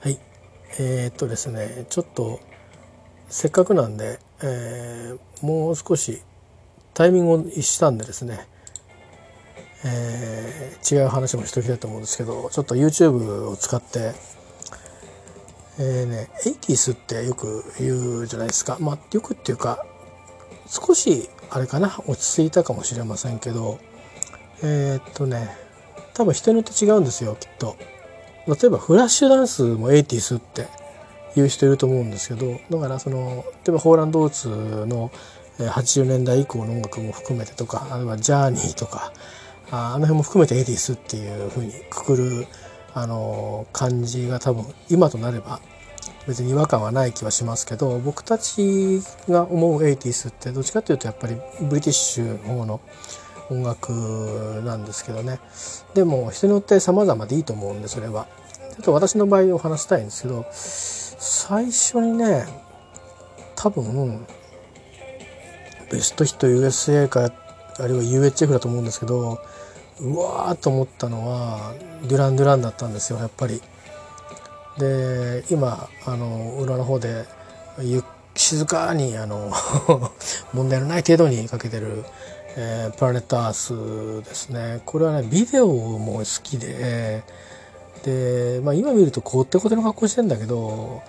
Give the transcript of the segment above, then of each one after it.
はいえー、っとですねちょっとせっかくなんで、えー、もう少しタイミングを逸したんでですね、えー、違う話もしておきたいと思うんですけどちょっと YouTube を使ってえーね、エイティスってよく言うじゃないですか。まあ、よくっていうか、少し、あれかな、落ち着いたかもしれませんけど、えー、っとね、多分人によって違うんですよ、きっと。例えば、フラッシュダンスも eighties って言う人いると思うんですけど、だからその、例えば、ホール&オーツの80年代以降の音楽も含めてとか、あるいはジャーニーとか、あの辺も含めて eighties っていうふうにくくるあの感じが多分今となれば別に違和感はない気はしますけど僕たちが思う eighties ってどっちかというとやっぱりブリティッシュの方の音楽なんですけどね。でも人によって様々でいいと思うんでそれは。ちょっと私の場合を話したいんですけど最初にね多分ベストヒット USA かあるいは UHF だと思うんですけどうわーと思ったのはデュラン・デュランだったんですよやっぱり。で今あの裏の方で静かにあの 問題のない程度にかけてる、えー、プラネットアースですねこれはねビデオも好きでで、まあ、今見るとこうってことの格好してんだけど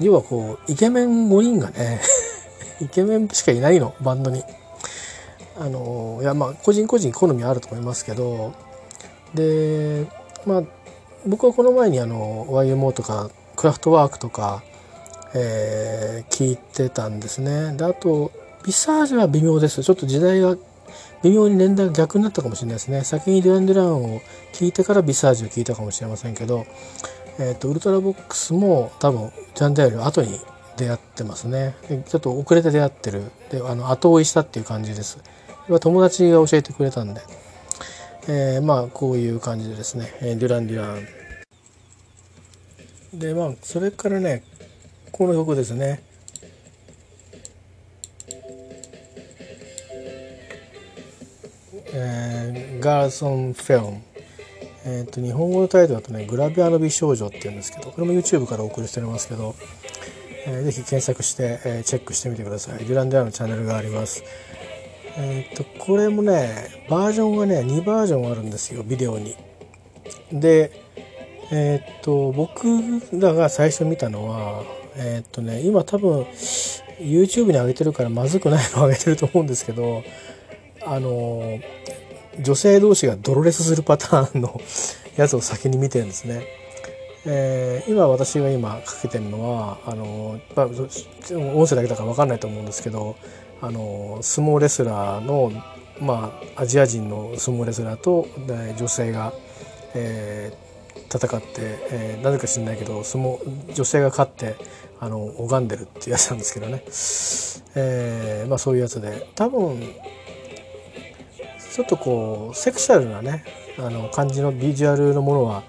要はこうイケメン5人がね イケメンしかいないのバンドに。あのいやまあ個人個人好みあると思いますけどでまあ僕はこの前にあの YMO とかクラフトワークとか、えー、聞いてたんですねであとビサージュは微妙ですちょっと時代が微妙に年代が逆になったかもしれないですね。先にデュラン・デュランを聞いてからビサージュを聞いたかもしれませんけど、えーと、ウルトラボックスも多分ジャン・デアより後に出会ってますね。ちょっと遅れて出会ってる。であの後追いしたっていう感じです。友達が教えてくれたんで、えー、まあこういう感じでですね。デュラン・デュラン。でまあそれからねこの曲ですね。えー、ガーソン・フェロンえーと、日本語のタイトルだとね「グラビアの美少女」っていうんですけどこれも YouTube からお送りしておりますけど、えー、ぜひ検索して、えー、チェックしてみてください。デュラン・デアのチャンネルがあります。えっ、ー、とこれもねバージョンがね2バージョンあるんですよビデオに。でえっ、と僕らが最初見たのはえっ、とね今多分 YouTube に上げてるからまずくないのを上げてると思うんですけどあの女性同士がドロレスするパターンのやつを先に見てるんですね。えー、今私が今かけてるのはあの、まあ、音声だけだから分かんないと思うんですけどあの相撲レスラーの、まあ、アジア人の相撲レスラーと女性が、えー、戦って、えー、なぜか知んないけど相撲女性が勝ってあの拝んでるっていうやつなんですけどね、えーまあ、そういうやつで多分ちょっとこうセクシャルなねあの感じのビジュアルのものは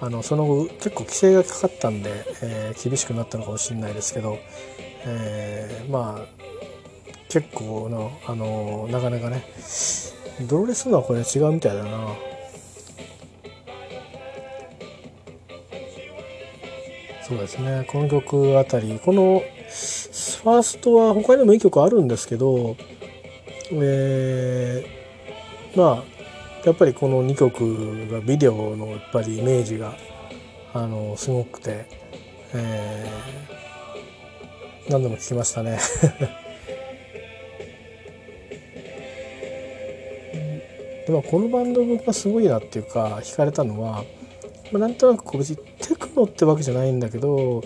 あのその後結構規制がかかったんで、えー、厳しくなったのかもしれないですけど、えー、まあ結構なあのなかなかねドロレスのはこれ違うみたいだな。そうですね。この曲あたりこのファーストは他にもいい曲あるんですけどえー、まあやっぱりこの2曲がビデオのやっぱりイメージがあのすごくて、えー、何度も聴きましたね。でもこのバンド僕がすごいなっていうか惹かれたのは、まあ、なんとなくこう別にテクノってわけじゃないんだけど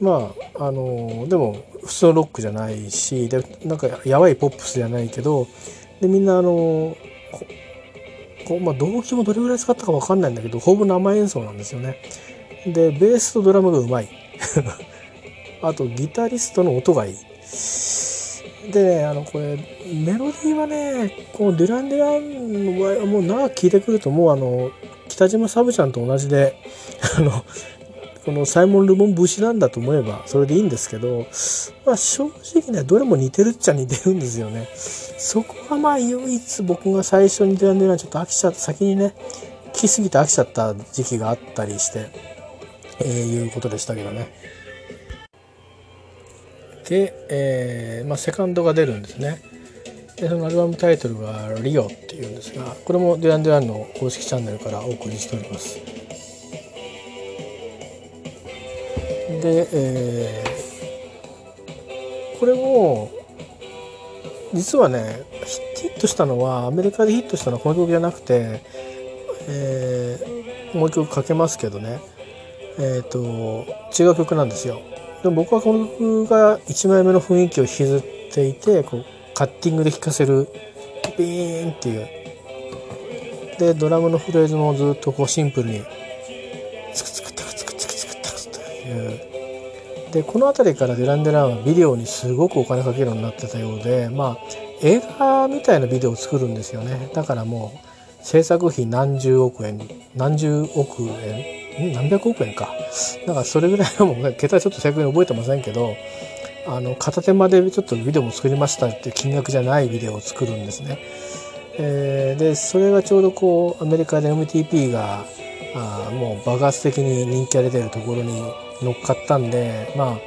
まああのでも普通のロックじゃないしでなんかやばいポップスじゃないけどでみんなあのこう、まあ、動機もどれぐらい使ったか分かんないんだけどほぼ生演奏なんですよね。でベースとドラムがうまい あとギタリストの音がいい。であのこれメロディーはねこのデュラン・デュランの場合はもう長く聴いてくるともうあの北島サブちゃんと同じで あのこのサイモン・ルボン節なんだと思えばそれでいいんですけど、まあ、正直ねどれも似てるっちゃ似てるんですよね。そこがまあ唯一僕が最初にデュラン・デュランちょっと飽きちゃった先にね聴きすぎて飽きちゃった時期があったりしてえー、いうことでしたけどね。で、えーまあ、セカンドが出るんですね。でそのアルバムタイトルが「リオ」っていうんですがこれもデュラン・デュランの公式チャンネルからお送りしております。で、えー、これも実はねヒットしたのはアメリカでヒットしたのはこの曲じゃなくて、えー、もう一曲かけますけどね。えっ、ー、と違う曲なんですよ。でも僕はこの曲が1枚目の雰囲気を引きずっていてこうカッティングで聴かせるビーンっていう。でドラムのフレーズもずっとこうシンプルにツクツクタクツクツクツクタクという。でこの辺りからデラン・デランはビデオにすごくお金かけるようになってたようでまあ映画みたいなビデオを作るんですよね。だからもう制作費何十億円何十億円何百億円か。だからそれぐらいのもう桁ちょっと正確に覚えてませんけどあの片手間でちょっとビデオも作りましたって金額じゃないビデオを作るんですね。えー、でそれがちょうどこうアメリカで MTP があもう爆発的に人気が出てるところに乗っかったんでまあ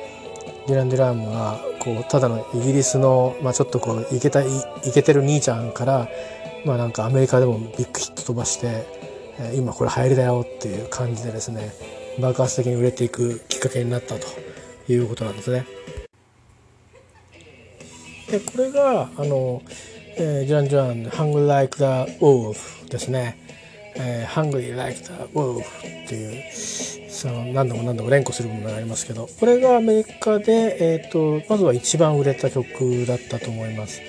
デュラン・デュランがこうただのイギリスの、まあ、ちょっとこうイケたイケてる兄ちゃんからまあなんかアメリカでもビッグヒット飛ばして、え、今これ流行りだよっていう感じでですね爆発的に売れていくきっかけになったということなんですね。でこれがあの、えー、ジャン・ジャン「Hungry Like the Wolf」ですね。えー、Hungry Like the Wolf っていうその何度も何度も連呼するものがありますけどこれがアメリカで、えーと、まずは一番売れた曲だったと思います。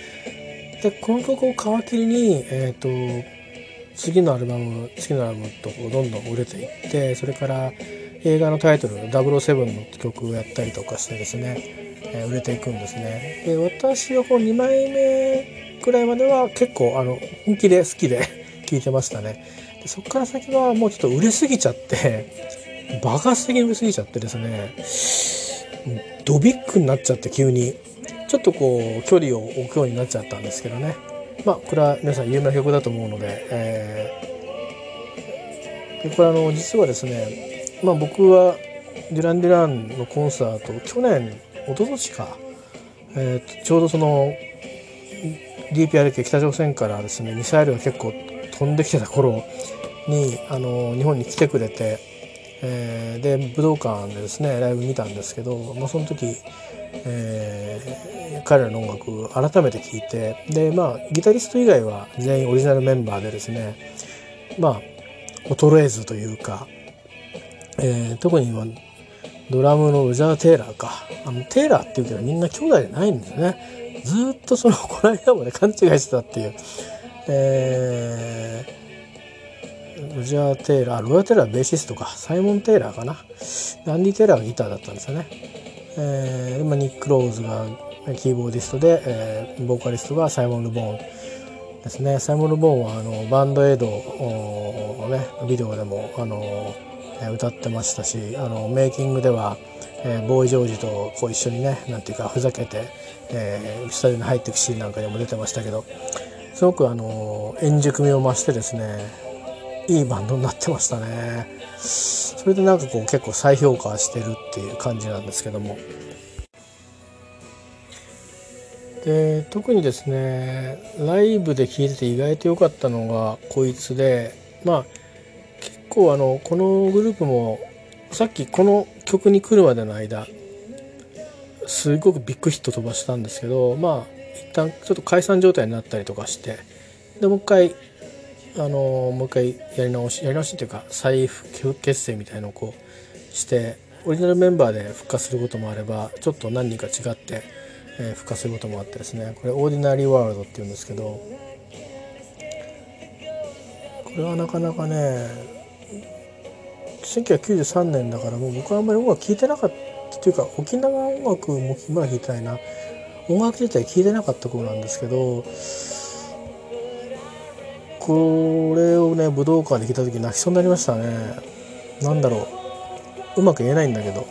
でこの曲を皮切りに、えーと、次のアルバム次のアルバムとどんどん売れていってそれから映画のタイトル「007」の曲をやったりとかしてですねえ売れていくんですね。で私はこう2枚目くらいまでは結構あの本気で好きで 聴いてましたね。そこから先はもうちょっと売れすぎちゃって爆発的に売れすぎちゃってですねドビッグになっちゃって急にちょっとこう距離を置くようになっちゃったんですけどね。まあこれは皆さん有名な曲だと思うので、えー、でこれあの実はですね、まあ、僕はデュラン・デュランのコンサート去年一昨年か、えー、ちょうどその DPRK 北朝鮮からですねミサイルが結構飛んできてた頃にあの日本に来てくれて、えー、で武道館でですねライブ見たんですけど、まあ、その時、えー、彼らの音楽改めて聴いてでまあギタリスト以外は全員オリジナルメンバーでですねまあ衰えずというか、えー、特に今ドラムのロジャー・テイラーか。あの、テイラーっていうけどみんな兄弟じゃないんですね。ずっとその、この間まで勘違いしてたっていう。えー、ロジャー・テイラー、ロジャー・テイラーベーシストか。サイモン・テイラーかな。アンディ・テイラーがギターだったんですよね。えー、まあ、ニック・ローズがキーボーディストで、えー、ボーカリストがサイモン・ルボーンですね。サイモン・ルボーンはあのバンドエイドのね、ビデオでもあの歌ってましたしあのメイキングでは、えー、ボーイ・ジョージとこう一緒にねなんていうかふざけて、えー、スタジオに入っていくシーンなんかでも出てましたけどすごくあの円熟味を増してですねいいバンドになってましたね。それでなんかこう結構再評価してるっていう感じなんですけども。で特にですねライブで聴いてて意外と良かったのがこいつでまあ結構あのこのグループもさっきこの曲に来るまでの間すごくビッグヒット飛ばしたんですけどまあ一旦ちょっと解散状態になったりとかしてでもう一回あのもう一回やり直しやり直しっていうか再結成みたいのをこうしてオリジナルメンバーで復活することもあればちょっと何人か違って、えー、復活することもあってですね。これ Ordinary World っていうんですけどこれはなかなかね1993年だからもう僕はあんまり音楽聴いてなかったというか沖縄音楽もまだ聴いてないな。音楽自体聴いてなかった頃なんですけどこれをね武道館で聴いた時泣きそうになりましたね。何だろう。うまく言えないんだけど。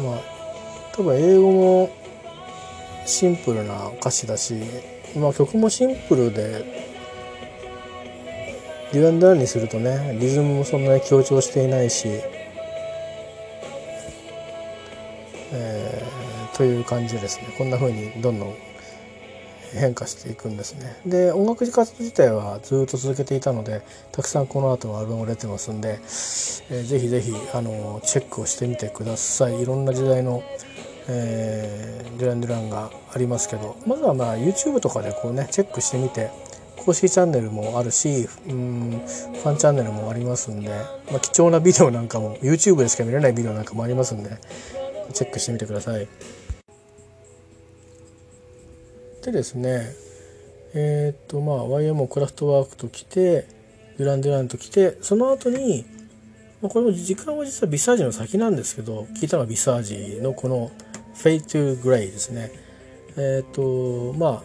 まあ多分英語もシンプルな歌詞だし、まあ、曲もシンプルでデュランダンにするとねリズムもそんなに強調していないし、えー、という感じですね。こんな風にどんどん変化していくんですねで音楽活動自体はずっと続けていたのでたくさんこの後のアルバムが出てますんで、えー、ぜひぜひあのチェックをしてみてくださいいろんな時代の、えー、デュラン・デュランがありますけどまずはまあ YouTube とかでこうねチェックしてみて公式チャンネルもあるしうんファンチャンネルもありますんで、まあ、貴重なビデオなんかも YouTube でしか見れないビデオなんかもありますんでチェックしてみてください。でですねえっ、とまあ YMO クラフトワークと来てデュラン・デランと来てその後に、まあ、これも時間は実はビサージの先なんですけど聞いたのはビサージのこの「Fade to Grey」ですね。えっ、とまあ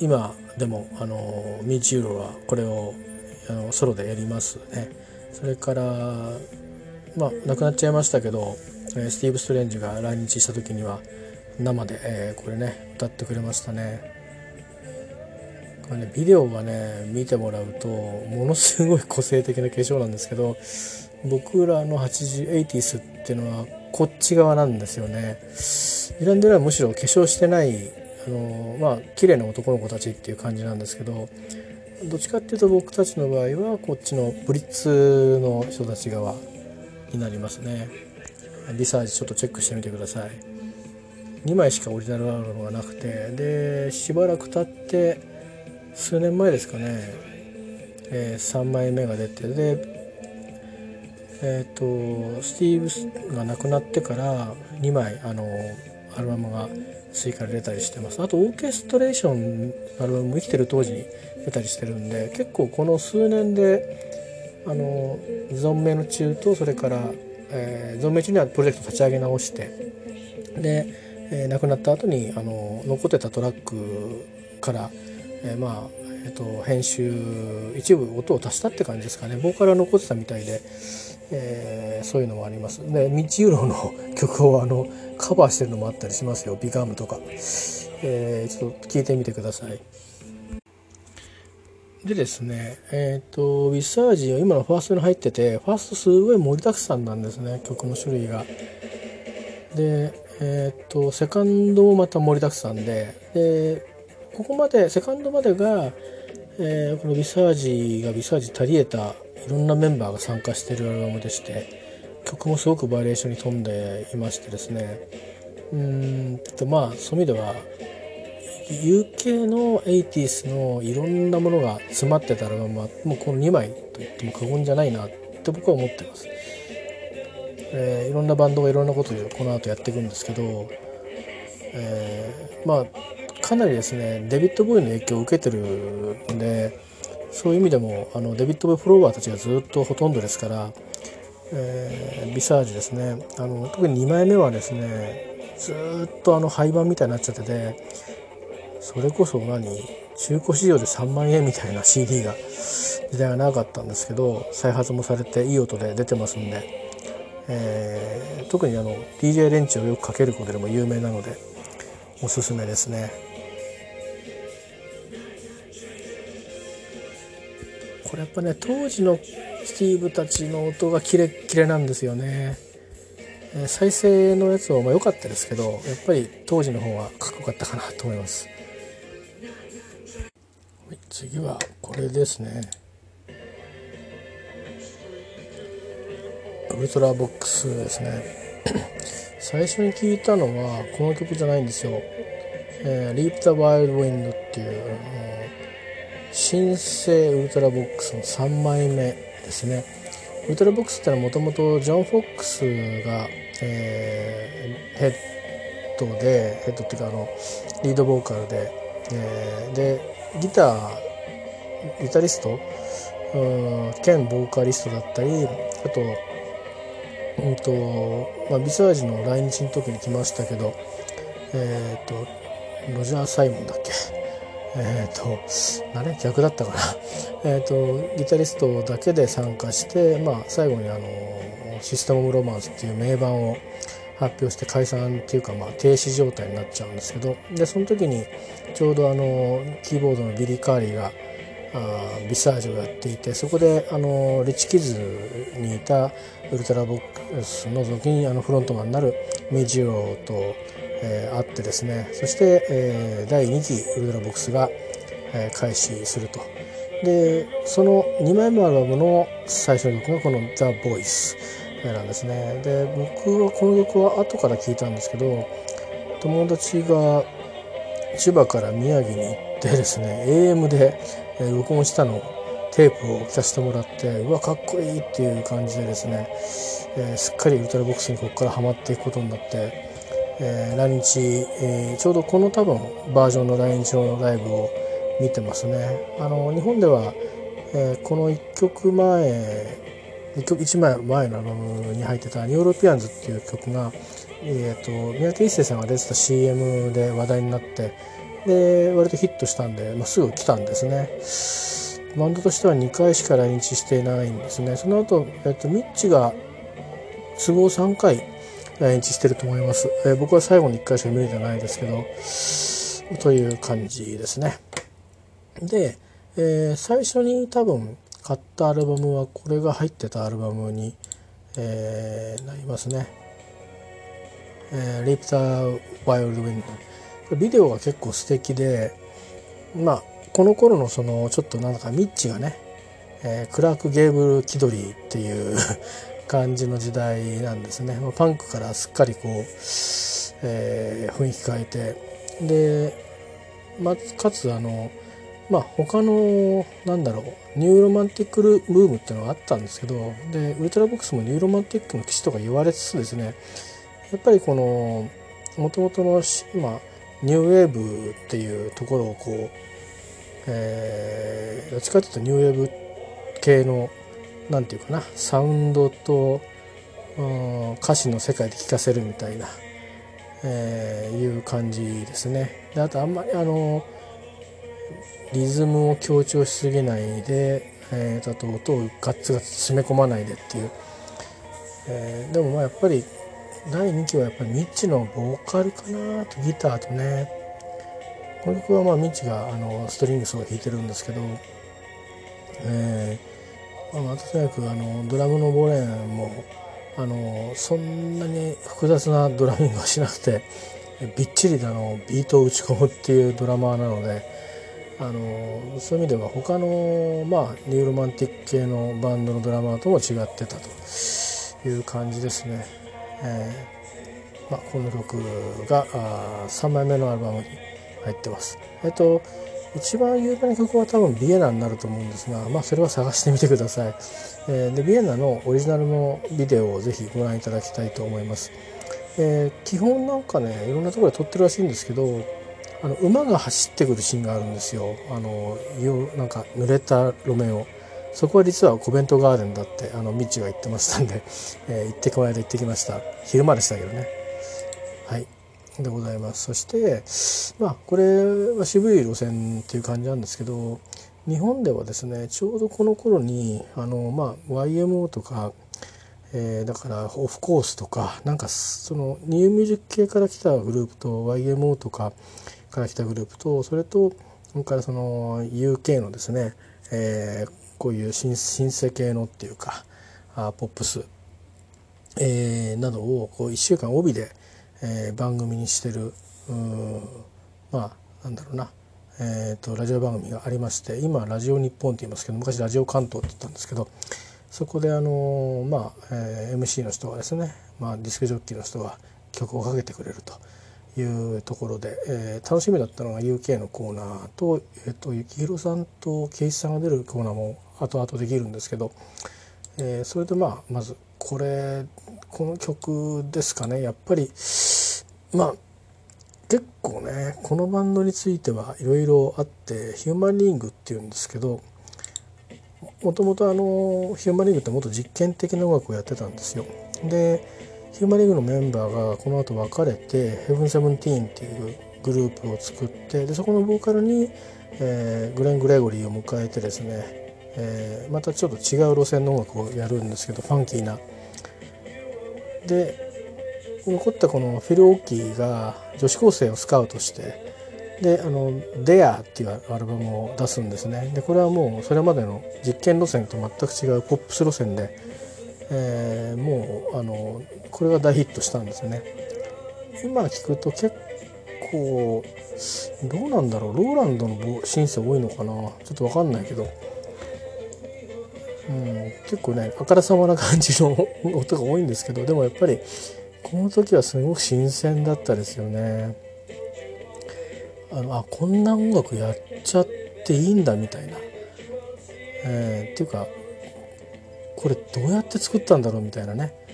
今でもあのミーチユーロはこれをあのソロでやりますね。それからまあ亡くなっちゃいましたけどスティーブ・ストレンジが来日した時には生で、えー、これね歌ってくれましたね。これねビデオがね見てもらうとものすごい個性的な化粧なんですけど僕らの 8080s っていうのはこっち側なんですよね。イランデラはむしろ化粧してないあのまあ綺麗な男の子たちっていう感じなんですけどどっちかっていうと僕たちの場合はこっちのブリッツの人たち側になりますね。リサーチちょっとチェックしてみてください。2枚しかオリジナルアルバムがなくてでしばらく経って数年前ですかね、えー、3枚目が出てでえっ、ー、とスティーブが亡くなってから2枚あのアルバムが追加で出たりしてます。あとオーケストレーションアルバムも生きてる当時に出たりしてるんで結構この数年であの存命の中とそれから、えー、存命中にはプロジェクト立ち上げ直してでえー、亡くなった後にあの残ってたトラックから、えー、まあ、えーと、編集一部音を足したって感じですかね。ボーカルは残ってたみたいで、えー、そういうのもあります。でミッチ・ユーロの曲をあのカバーしてるのもあったりしますよ「ビガムとか、えー、ちょっと聞いてみてください。でですねえっ、ー、とウィサージは今のファーストに入っててファーストすごい盛りだくさんなんですね。曲の種類が。でえー、っとセカンドもまた盛りだくさんででここまでセカンドまでが、えー、このビサージがビサージタリエタいろんなメンバーが参加してるアルバムでして曲もすごくバリエーションに富んでいましてですねうんとまあそういう意味では UK の 80s のいろんなものが詰まってたアルバムはもうこの2枚と言っても過言じゃないなって僕は思ってます。えー、いろんなバンドがいろんなことをこの後やっていくんですけど、えー、まあかなりですねデビッド・ボーイの影響を受けてるんでそういう意味でもあのデビッド・ボーイフォロワーたちがずっとほとんどですから、えー、ビサージですね。あの特に2枚目はですねずっとあの廃盤みたいになっちゃっててそれこそ何中古市場で3万円みたいな CD が時代がなかったんですけど再発もされていい音で出てますんでえー、特にあの DJ レンチをよくかけることでも有名なのでおすすめですね。これやっぱね当時のスティーブたちの音がキレッキレなんですよね、えー、再生のやつはまあ良かったですけどやっぱり当時の方はかっこよかったかなと思います。次はこれですね。ウルトラボックスですね。最初に聞いたのはこの曲じゃないんですよ「えー、Leap the Wild Wind」っていう新生ウルトラボックスの3枚目ですね。ウルトラボックスってのはもともとジョン・フォックスが、えー、ヘッドでヘッドっていうかあのリードボーカルで、えー、でギターギタリスト兼ボーカリストだったりあとうんとまあ、ビサージの来日の時に来ましたけどえっ、ー、とロジャー・サイモンだっけ？えっ、ー、とあれ？逆だったかな？えっとギタリストだけで参加して、まあ、最後にあの「システム・オブ・ロマンス」っていう名盤を発表して解散っていうか、まあ、停止状態になっちゃうんですけどでその時にちょうどあのキーボードのビリー・カリーがあビサージをやっていてそこであのリッチ・キッズにいたウルトラボックスの時にあのフロントマンになるミッジ・ユーロと、えー、会ってですねそして、えー、第2期ウルトラボックスが、えー、開始すると。でその2枚目のアルバムの最初の曲がこの「The Voice」なんですねで僕はこの曲は後から聞いたんですけど友達が千葉から宮城に行ってですね AM で録音したのテープを聴かせてもらってうわかっこいいっていう感じでですね、え、すっかりウルトラボックスにここからハマっていくことになって、え、来日、え、ちょうどこの多分バージョンの来日のライブを見てますね。あの日本では、え、この1曲前1曲1枚前のアルバムに入ってた「ニューロピアンズ」っていう曲が、えーと、三宅一生さんが出てた CM で話題になってで割とヒットしたんで、まあ、すぐ来たんですねバンドとしては2回しか来日してないんですねその後、えーと、ミッジが都合3回来日してると思います、えー、僕は最後に1回しか見れてないですけどという感じですねで、えー、最初に多分買ったアルバムはこれが入ってたアルバムに、えー、なりますね。えー、リプター・ワイルド・ウィンド。ビデオが結構素敵で、まあ、この頃のそのちょっとなんかミッチがね、えー、クラーク・ゲーブル気取りっていう 感じの時代なんですね。パンクからすっかりこう、えー、雰囲気変えて、で、まあ、かつあの、まあ他のなんだろうニューロマンティックブームっていうのがあったんですけどでウルトラボックスもニューロマンティックの旗手とか言われつつですねやっぱりこのもともとの、まあ、ニューウェーブっていうところをこう、えー、どっちかというとニューウェーブ系のなんていうかなサウンドと、うん、歌詞の世界で聴かせるみたいな、えー、いう感じですね。であとあんまりあのリズムを強調しすぎないで、えー、あと音をガッツガツ詰め込まないでっていう、えー、でもまあやっぱり第2期はやっぱりミッチのボーカルかなとギターとねこの曲はまあミッチがあのストリングスを弾いてるんですけど、えーまあ、とにかくあのドラムのボレンもあのそんなに複雑なドラミングはしなくてびっちりあのビートを打ち込むっていうドラマーなので。あのそういう意味では他の、まあ、ニューロマンティック系のバンドのドラマーとも違ってたという感じですね。えーまあ、この曲があ3枚目のアルバムに入ってます。えっと一番有名な曲は多分 Vienna になると思うんですが、まあ、それは探してみてください。えー、でビエナのオリジナルのビデオをぜひご覧いただきたいと思います。えー、基本なんかねいろんなところで撮ってるらしいんですけどあの馬が走ってくるシーンがあるんですよあのなんか濡れた路面をそこは実はコベントガーデンだってあのミッチが言ってましたんで、えー、行ってこの間行ってきました。昼間でしたけどね。はい。でございます。そしてまあこれは渋い路線っていう感じなんですけど日本ではですねちょうどこの頃にあの、まあ、YMO とかえー、だからオフコースとかなんかそのニューミュージック系から来たグループと YMO とかから来たグループとそれとそれからその UK のですね、えー、こういうシンシンセ系のっていうかあポップス、えー、などをこう1週間帯で、えー、番組にしてるまあなんだろうなえーと、ラジオ番組がありまして今ラジオ日本って言いますけど昔ラジオ関東って言ったんですけどそこであのまあ、えー、MC の人がですね、まあ、ディスクジョッキーの人が曲をかけてくれると。いうところで、えー、楽しみだったのが UK のコーナーと,、えーと、幸宏さんと圭一さんが出るコーナーも後々できるんですけど、えー、それでまあまずこれこの曲ですかねやっぱりまあ結構ねこのバンドについてはいろいろあってヒューマンリングっていうんですけどもともとあのヒューマンリングってもっと実験的な音楽をやってたんですよ。でヒューマリングのメンバーがこの後別れてヘブンセブンティーンっていうグループを作ってでそこのボーカルに、えー、グレン・グレゴリーを迎えてですね、えー、またちょっと違う路線の音楽をやるんですけどファンキーな。で残ったこのフィル・オッキーが女子高生をスカウトしてであの「Dare」っていうアルバムを出すんですねでこれはもうそれまでの実験路線と全く違うポップス路線で、えー、もうあのこれが大ヒットしたんですよね。今聞くと結構どうなんだろう。ローランドのシンセ多いのかな。ちょっと分かんないけど、うん、結構ねあからさまな感じの音が多いんですけど。でもやっぱりこの時はすごく新鮮だったですよね。あのあこんな音楽やっちゃっていいんだみたいな、えー、っていうかこれどうやって作ったんだろうみたいなね。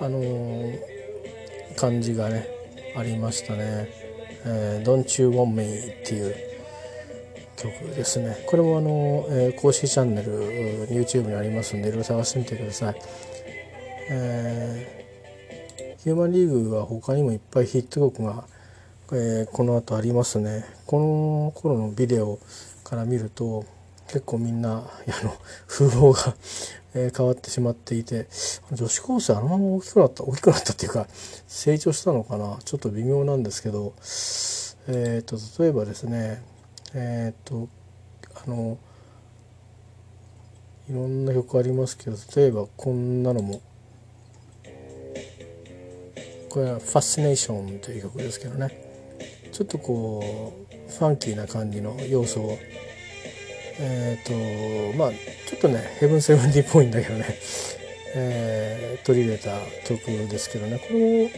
あのー、感じがねありましたね「えー、Don't You Want Me」っていう曲ですね。これもあの、えー、公式チャンネル YouTube にありますんでいろいろ探してみてください、えー、ヒューマンリーグは他にもいっぱいヒット曲がえー、この後ありますね。この頃のビデオから見ると結構みんなあの 風貌が、変わってしまっていて女子高生あのまま大きくなった大きくなったっていうか成長したのかな？ちょっと微妙なんですけどえっ、ー、と例えばですねえっ、とあのいろんな曲ありますけど例えばこんなのもこれは「ファスネーション」という曲ですけどね。ちょっとこうファンキーな感じの要素をえっ、ー、とまあちょっとねヘブンセブンティっぽいんだけどね、えー、取り入れた曲ですけどねこれも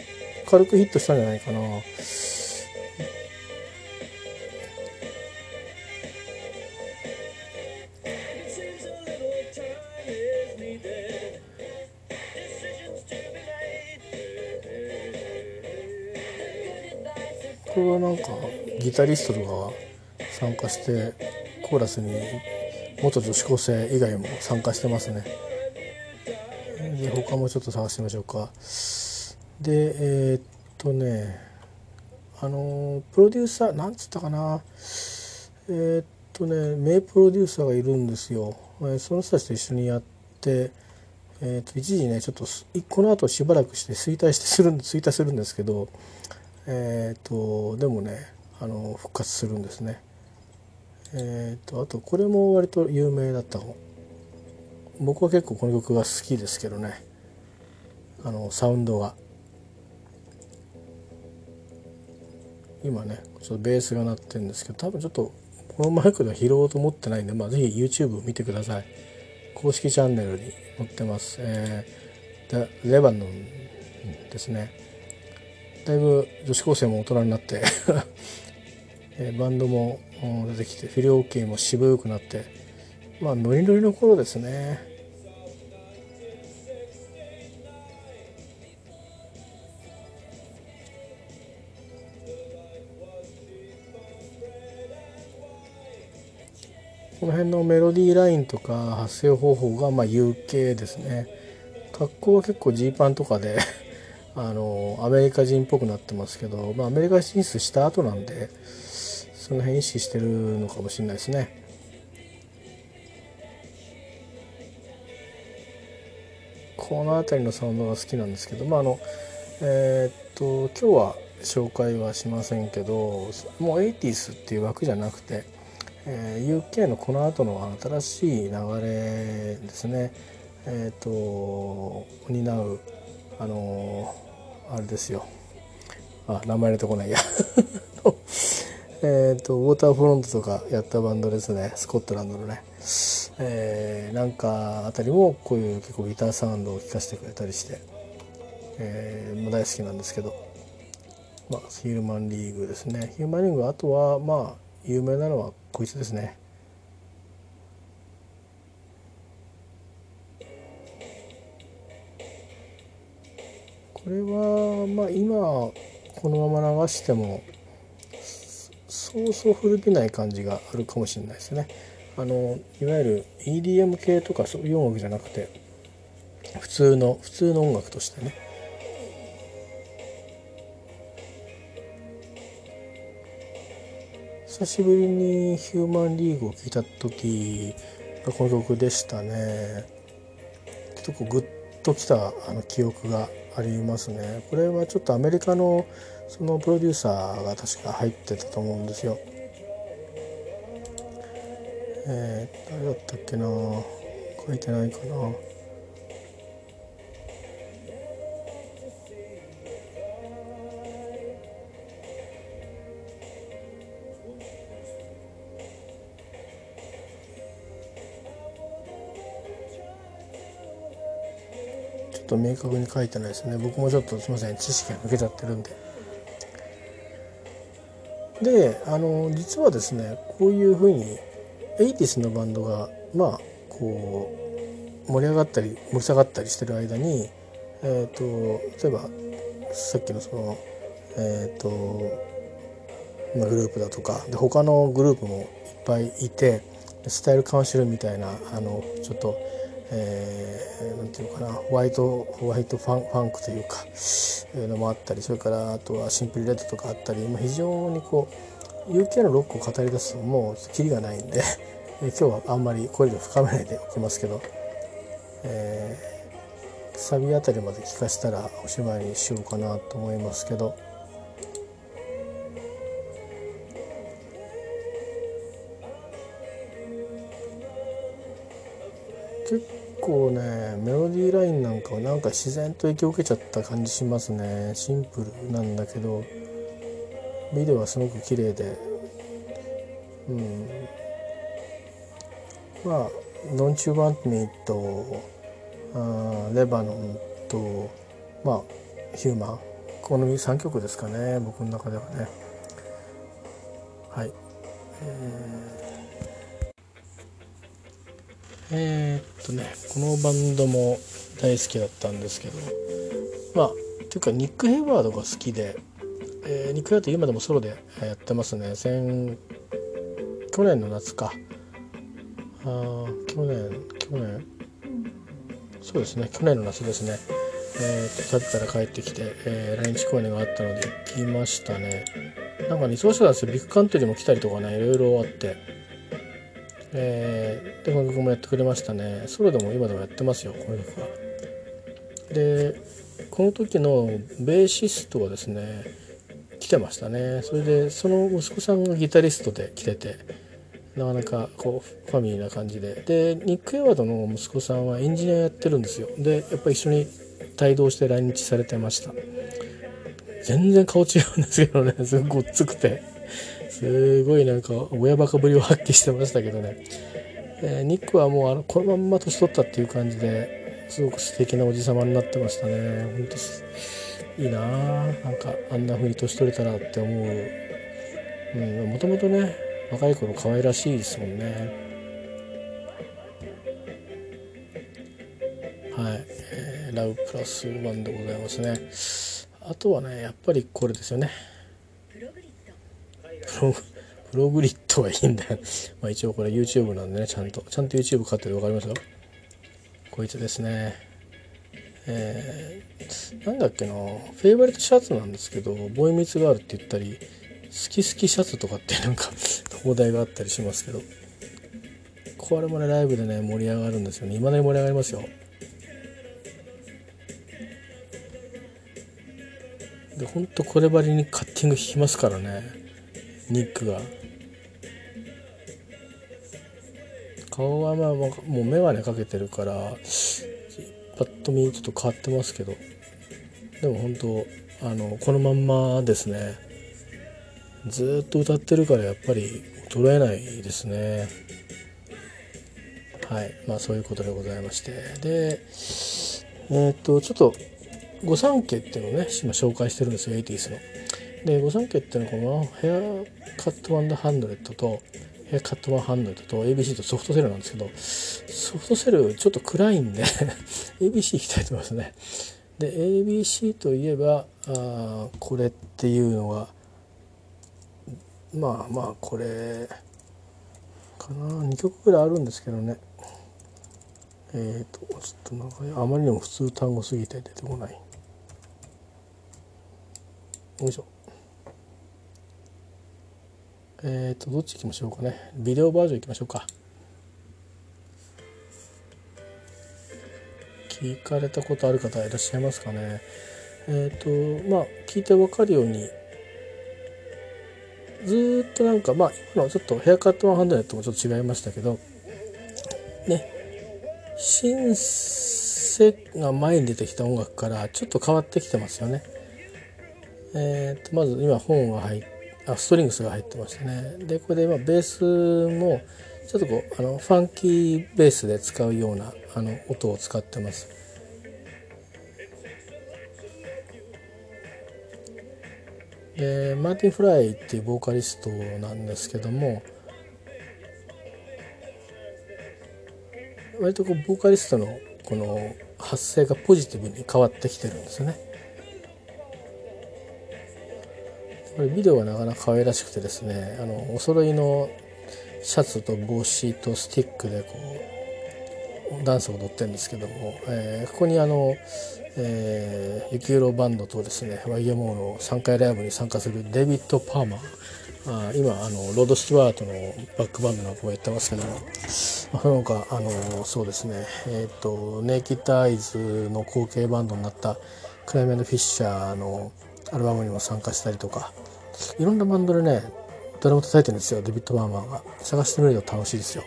軽くヒットしたんじゃないかな。これはなんかギタリストとかが参加してコーラスに元女子高生以外も参加してますね。で他もちょっと探してみましょうか。でえー、っとねあのプロデューサーなんつったかな。えー、っとね名プロデューサーがいるんですよ。その人たちと一緒にやってえー、と一時ねちょっとこの後しばらくして衰退してする衰退するんですけどえーと、でもねあの復活するんですね。えーと、あとこれも割と有名だった僕は結構この曲が好きですけどね。あのサウンドが。今ねちょっとベースが鳴ってるんですけど多分ちょっとこのマイクでは拾おうと思ってないんで、まあ、ぜひ YouTube 見てください。公式チャンネルに載ってます。えー、レバノンですね。だいぶ女子高生も大人になって えバンドも出てきてフィルオーケーも渋くなってまあノリノリの頃ですね。この辺のメロディーラインとか発声方法がまあ UK ですね。格好は結構ジーパンとかで あのアメリカ人っぽくなってますけど、まあ、アメリカ進出した後なんでその辺意識してるのかもしれないですね。この辺りのサウンドが好きなんですけど、まああのえー、っと今日は紹介はしませんけどもう 80s っていう枠じゃなくて、えー、UK のこの後の新しい流れですね、えー、っと担うあのあれですよ。あ名前出てこないや。えっとウォーターフロントとかやったバンドですね。スコットランドのね、えー、なんかあたりもこういう結構ギターサウンドを聴かせてくれたりして、えー、大好きなんですけど。まあヒューマンリーグですね。ヒューマンリーグあとはまあ有名なのはこいつですね。これはまあ今このまま流してもそうそう古びない感じがあるかもしれないですね。あのいわゆる EDM 系とかそういう音楽じゃなくて普通の普通の音楽としてね。久しぶりにヒューマンリーグを聴いた時がこの曲でしたね。ちょっとこうグッときたあの記憶がありますね。これはちょっとアメリカのそのプロデューサーが確か入ってたと思うんですよ。えー、誰だったっけな。書いてないかな。ちょっと明確に書いてないですね。僕もちょっとすいません。知識が抜けちゃってるんで。であの実はですねこういうふうにエイティスのバンドがまあこう盛り上がったり盛り下がったりしてる間に、えーと、例えばさっきのそのえっ、ー、と、ま、グループだとかで他のグループもいっぱいいてスタイルカウンシルみたいなあのちょっとえー、ていうのかなホワイトホワイトファンファンクというかいうのもあったりそれからあとはシンプルレッドとかあったり、ま、非常にこう UK のロックを語り出すともうキリがないんで 今日はあんまりこれ以上深めないでおきますけど、えー、サビあたりまで聞かせたらおしまいにしようかなと思いますけど。結構ねメロディーラインなんかはなんか自然と影響を受けちゃった感じしますね。シンプルなんだけどビデオはすごく綺麗で。うん。まあ「Don't You Want Me と」「レバノン」とまあ「ヒューマン」この3曲ですかね僕の中ではね。はい、えーえー、っとねこのバンドも大好きだったんですけどまあというかニック・ヘイワードが好きで、えー、ニック・ヘイワード今でもソロでやってますね。先去年の夏か。あ去年去年？そうですね去年の夏ですね。えー、と旅から帰ってきて、えー、来日公演があったので行きましたね。なんかね忙しかったんですよビッグカントリーも来たりとかねいろいろあって。えー、でこの曲もやってくれましたね。ソロでも今でもやってますよこの曲は。でこの時のベーシストはですね来てましたね。それでその息子さんがギタリストで来ててなかなかこうファミリーな感じで。でニック・エワードの息子さんはエンジニアやってるんですよ。でやっぱり一緒に帯同して来日されてました。全然顔違うんですけどねすごいごっつくて。すごいなんか親バカぶりを発揮してましたけどね、えー、ニックはもうあのこのまんま年取ったっていう感じですごく素敵なおじさまになってましたね。本当いいななんかあんな風に年取れたらって思う。もともとね若い頃可愛らしいですもんね。はい、えー、ラブプラスワンでございますね。あとはねやっぱりこれですよね。ロプログリッドはいいんだよ。まあ一応これ YouTube なんでね、ちゃんと。ちゃんと YouTube 買ってる分かりますよ。こいつですね。えー、なんだっけな、フェイバリットシャツなんですけど、ボーイミツがあるって言ったり、好き好きシャツとかってなんか、放題があったりしますけど、これもね、ライブでね、盛り上がるんですよね。未だに盛り上がりますよ。で、ほんとこればりにカッティング引きますからね。ニックが。顔はまあもう眼鏡かけてるからパッと見ちょっと変わってますけど。でも本当あのこのまんまですね。ずっと歌ってるからやっぱり衰えないですね。はい。まあそういうことでございまして。でえっ、とちょっと御三家っていうのをね今紹介してるんですよエイティスの。で御三家っていうのはこのヘアカットワンハンドレットとヘアカットワンハンドレットと ABC とソフトセルなんですけどソフトセルちょっと暗いんで ABC いきたいと思いますね。で ABC といえばあこれっていうのがまあまあこれかな。2曲ぐらいあるんですけどね。えっ、ー、とちょっと長い。あまりにも普通単語すぎて出てこない。よいしょ。えっ、ー、とどっち行きましょうかね。ビデオバージョン行きましょうか。聞かれたことある方いらっしゃいますかね。えっ、ー、とまあ聞いて分かるようにずっとなんかまあ今のちょっとヘアカットワンハンドレットもちょっと違いましたけどね。シンセが前に出てきた音楽からちょっと変わってきてますよね。えー、とまず今本が入っあストリングスが入ってましたねでこれで今ベースもちょっとこうあのファンキーベースで使うようなあの音を使ってますでマーティン・フライっていうボーカリストなんですけども割とこうボーカリストのこの発声がポジティブに変わってきてるんですよね。これビデオがなかなか可愛らしくてですねあのお揃いのシャツと帽子とスティックでこうダンスを踊ってるんですけども、えー、ここにあの、えー、幸宏バンドとですね YMO の3回ライブに参加するデビッド・パーマーあ今あのロッド・スチュワートのバックバンドの子がやってますけどもその他あのそうですねえっ、ー、とネイキッド・アイズの後継バンドになったクライミー・フィッシャーのアルバムにも参加したりとかいろんなバンドでねドラム叩いてるんですよデビッド・パーマーが探してみると楽しいですよ、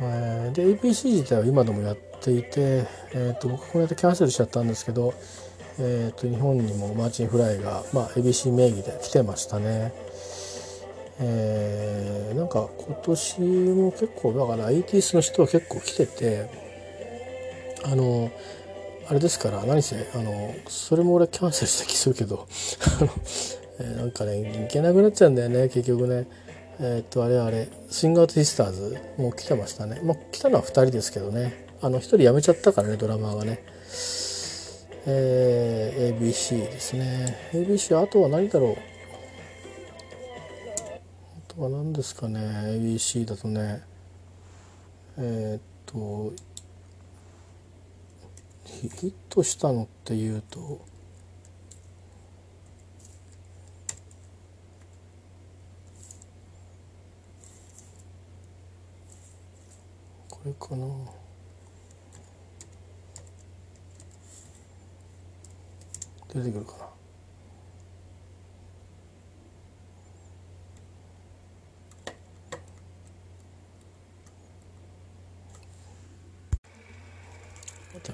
えー、で APC 自体は今でもやっていて、えーと、僕この間キャンセルしちゃったんですけど、えーと、日本にもマーチン・フライが、まあ、ABC 名義で来てましたね。えー、なんか今年も結構だから ATS の人は結構来ててあのあれですから何せあのそれも俺キャンセルした気するけど えー、なんかね行けなくなっちゃうんだよね結局ね。えー、っとあれあれスイングアウトシスターズもう来てましたね。まあ来たのは2人ですけどね。あの1人辞めちゃったからねドラマーがね。えー、ABC ですね。ABC あとは何だろう。あとは何ですかね ABC だとね。えー、っとヒットしたのっていうとこれかな。出てくるかな。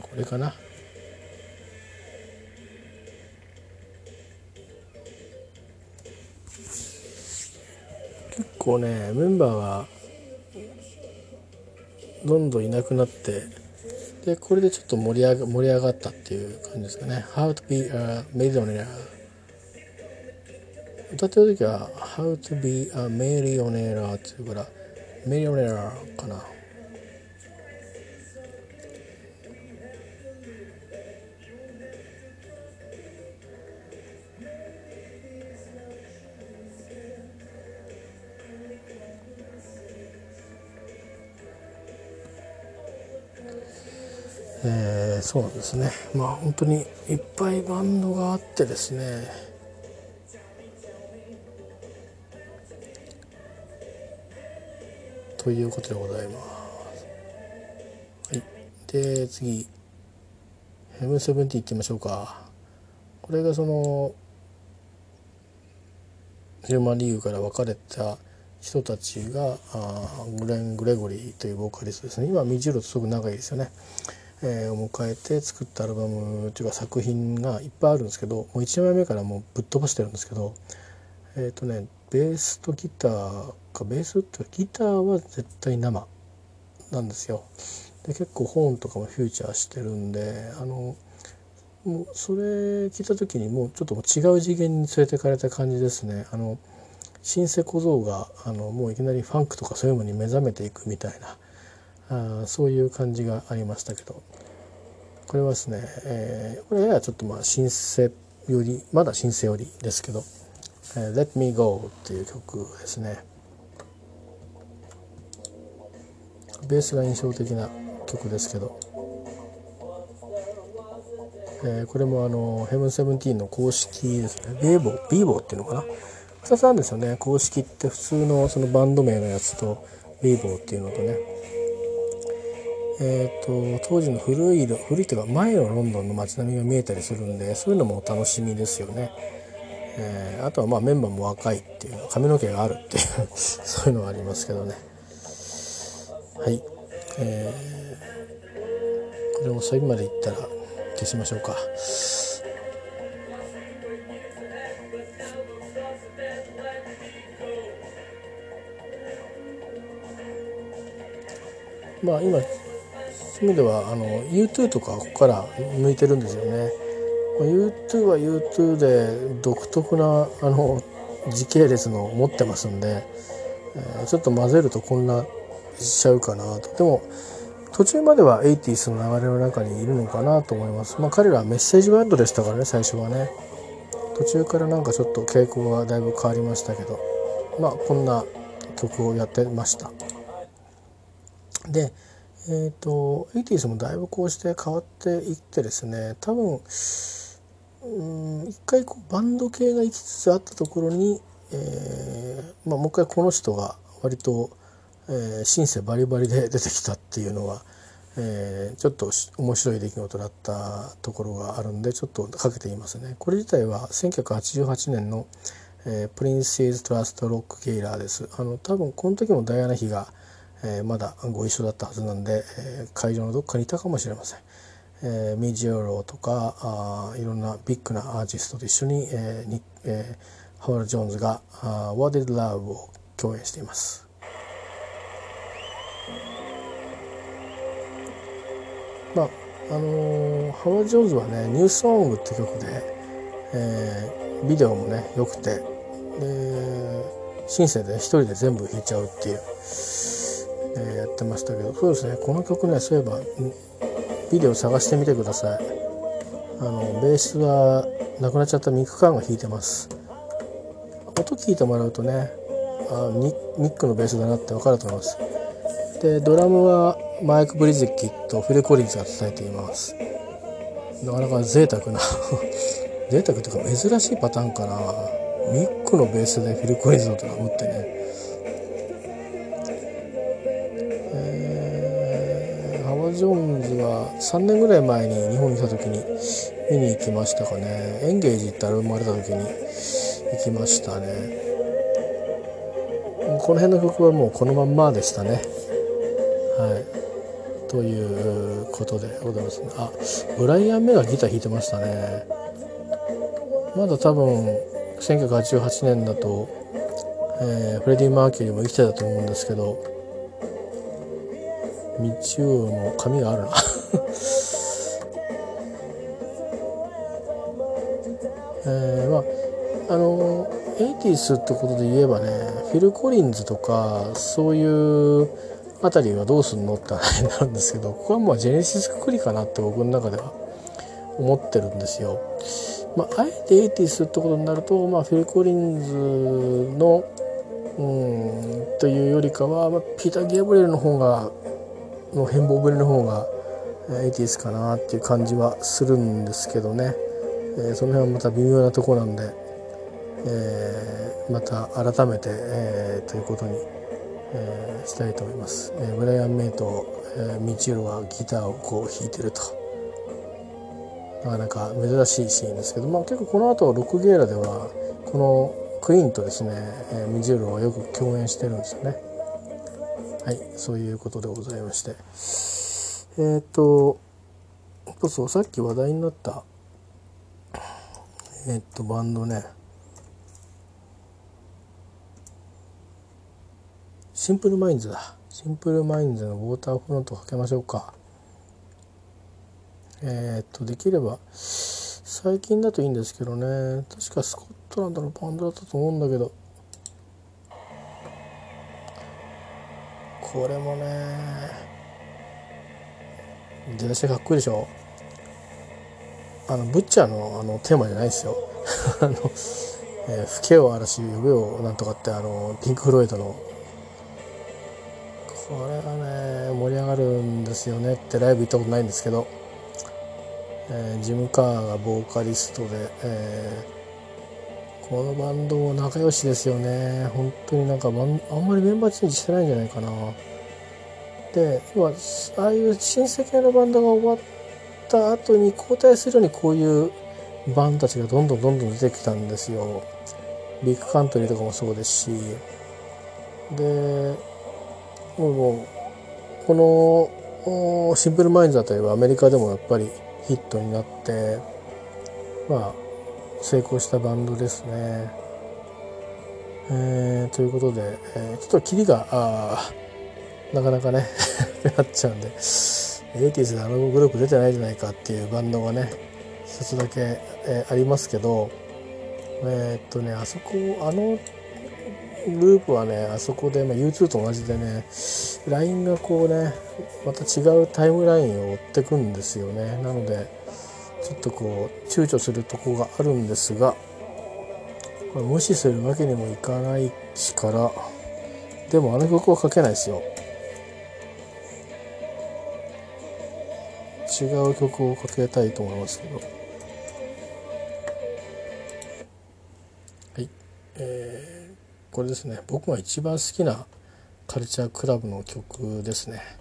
これかな。結構ねメンバーがどんどんいなくなってでこれでちょっと盛り上が盛り上がったっていう感じですかね「How to be a millionaire」歌ってる時は「How to be a millionaire」っていうから「millionaire」かな。えー、そうなんですねまあ本当にいっぱいバンドがあってですねということでございます。はい、で次ヘムセブンティいってみましょうか。これがそのヒューマンリーグから別れた人たちがあグレン・グレゴリーというボーカリストですね今ミジロとすごく長いですよね。えー、を迎えて作ったアルバムというか作品がいっぱいあるんですけどもう1枚目からもうぶっ飛ばしてるんですけどえっ、ー、とねベースとギターかベースってギターは絶対生なんですよ。で結構本とかもフューチャーしてるんであのもうそれ聞いた時にもうちょっと違う次元に連れてかれた感じですね。あのシンセ小僧があのもういきなりファンクとかそういうのに目覚めていくみたいなあそういう感じがありましたけど。これはですね、えー、これややちょっとまあシンセよりまだシンセよりですけど「えー、Let Me Go」っていう曲ですね。ベースが印象的な曲ですけど、えー、これもあのヘブンセブンティーンの公式ですね。ベーボービーボっていうのかな？2つあるんですよね。公式って普通のそのバンド名のやつとビーボーっていうのとね。えーと、当時の古い古いというか前のロンドンの街並みが見えたりするんでそういうのも楽しみですよね。えー、あとはまあメンバーも若いっていう髪の毛があるっていう そういうのがありますけどね。はい。えー、これもサビまでいったら消しましょうか。まあ今そういう意味ではあの U2 とかここから向いてるんですよね。U2 は U2 で独特なあの時系列の持ってますんで、えー、ちょっと混ぜるとこんなしちゃうかなと。でも途中までは 80s の流れの中にいるのかなと思います。まあ彼らはメッセージバンドでしたからね最初はね。途中からなんかちょっと傾向がだいぶ変わりましたけどまあこんな曲をやってました。でえっ、ー、と 80s もだいぶこうして変わっていってですね多分うん一回こうバンド系が行きつつあったところに、えーまあ、もう一回この人が割と、えー、シンセバリバリで出てきたっていうのは、えー、ちょっと面白い出来事だったところがあるんでちょっとかけていますね。これ自体は1988年の、えー、プリンセス・トラスト・ロック・ゲイラーです。あの多分この時もダイアナ妃が、えー、まだご一緒だったはずなんで、えー、会場のどっかにいたかもしれません。えー、ミジオローとかあいろんなビッグなアーティストと一緒に,、えーにえー、ハワル・ジョーンズが「What is Love」を共演しています。まああのー、ハワル・ジョーンズはね「ニューソング」って曲で、えー、ビデオもね良くてでシンセで一人で全部弾いちゃうっていう、えー、やってましたけどそうですねこの曲ねそういえばビデオ探してみてください。あのベースは亡くなっちゃったミック・カーンが弾いてます。音聞いてもらうとねあニックのベースだなって分かると思います。でドラムはマイク・ブリズッキとフィル・コリンズが伝えています。なかなか贅沢な 贅沢というか珍しいパターンかな。ミックのベースでフィル・コリンズのドラムってね。ジョーンズは3年ぐらい前に日本に来た時に見に行きましたかね。エンゲージってアルバムが出た時に行きましたね。この辺の曲はもうこのまんまでしたね。はい。ということでございます。ねあブライアン・メがギター弾いてましたね。まだ多分1988年だと、えー、フレディ・マーキュリーも生きてたと思うんですけど道夫の髪があるな えー、まああのエイティスってことで言えばねフィル・コリンズとかそういうあたりはどうすんのって話になるんですけどここはもうジェネシスくくりかなって僕の中では思ってるんですよ。まあ、あえてエイティスってことになると、まあ、フィル・コリンズのうんというよりかは、まあ、ピーター・ゲーブリエルの方がの変貌ぶりの方がエイティスかなっていう感じはするんですけどね、えー、その辺はまた微妙なとこなんで、えー、また改めて、えー、ということに、え、したいと思います。え、ブライアン・メイと、えー、ミチルはギターをこう弾いてるとなかなか珍しいシーンですけど、まあ、結構この後ロックゲーラではこのクイーンとですね、え、ミジュールはよく共演してるんですよね。はいそういうことでございまして。えっ、ー、とそうそさっき話題になったえっ、ー、とバンドね。シンプルマインズだ。シンプルマインズの Waterfront かけましょうか。えっ、ー、とできれば最近だといいんですけどね。確かスコットランドのバンドだったと思うんだけど。これもね出だしかっこいいでしょ？あのブッチャーのあのテーマじゃないですよ。あの、えー、吹けを嵐呼べよなんとかってあのピンク・フロイドの。これがね盛り上がるんですよねってライブ行ったことないんですけど、えー、ジム・カーがボーカリストで、えーこのバンドも仲良しですよね。本当になんかあんまりメンバーチェンジしてないんじゃないかな。で要はああいう親戚のバンドが終わった後に交代するようにこういうバンドたちがどんどんどんどん出てきたんですよ。ビッグカントリーとかもそうですし。でもうこのシンプルマインズだといえばアメリカでもやっぱりヒットになってまあ成功したバンドですね。えー、ということで、えー、ちょっとキリがなかなかね なっちゃうんで 80s であのグループ出てないじゃないかっていうバンドがね一つだけ、えー、ありますけどえー、っとねあそこあのグループはねあそこで、まあ、U2 と同じでね LINE がこうねまた違うタイムラインを追ってくんですよねなのでちょっとこう躊躇するとこがあるんですがこれ無視するわけにもいかないしからでもあの曲は書けないですよ。違う曲をかけたいと思いますけど。はい。えー、これですね。僕が一番好きなカルチャークラブの曲ですね。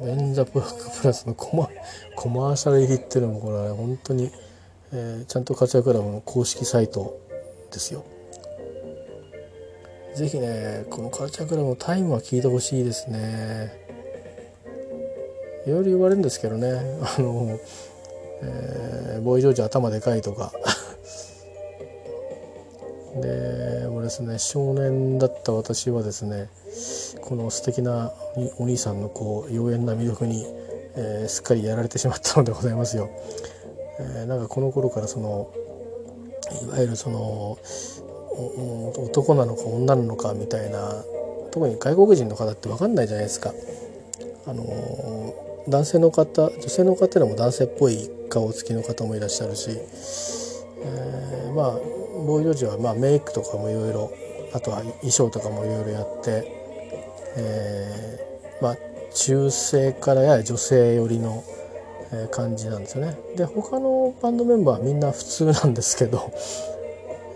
ンザブラックプラスのコマコマーシャル入りっていうのもこれは、本当に、えー、ちゃんとカルチャークラブの公式サイトですよ。ぜひねこのカルチャークラブのタイムは聞いてほしいですね。いろいろ言われるんですけどね。あの、えー、ボーイ・ジョージ頭でかいとか。でもですね少年だった私はですねこの素敵なお兄さんのこう妖艶な魅力に、えー、すっかりやられてしまったのでございますよ。えー、なんかこの頃からそのいわゆるその男なのか女なのかみたいな特に外国人の方って分かんないじゃないですか。あの男性の方女性の方でも男性っぽい顔つきの方もいらっしゃるし、えー、まあボーイ・ロジはまあメイクとかもいろいろあとは衣装とかもいろいろやって、えー、まあ中性からやや女性寄りの感じなんですよね。で他のバンドメンバーはみんな普通なんですけど、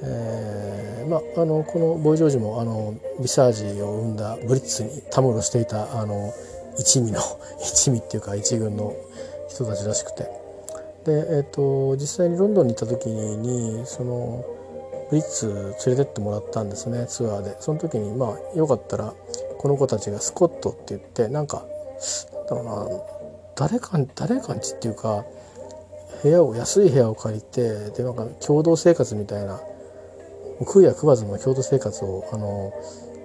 えー、まあ、のこのボイ・ジョージもあのビサージを生んだブリッツにたむろしていたあの一味の 一味っていうか一軍の人たちらしくてで、えーと、実際にロンドンに行った時にそのブリッツ連れてってもらったんですねツアーでその時にまあよかったらこの子たちがスコットって言ってなんかだろうな誰か誰かんちっていうか部屋を安い部屋を借りてでなんか共同生活みたいな食うや食わずの共同生活をあの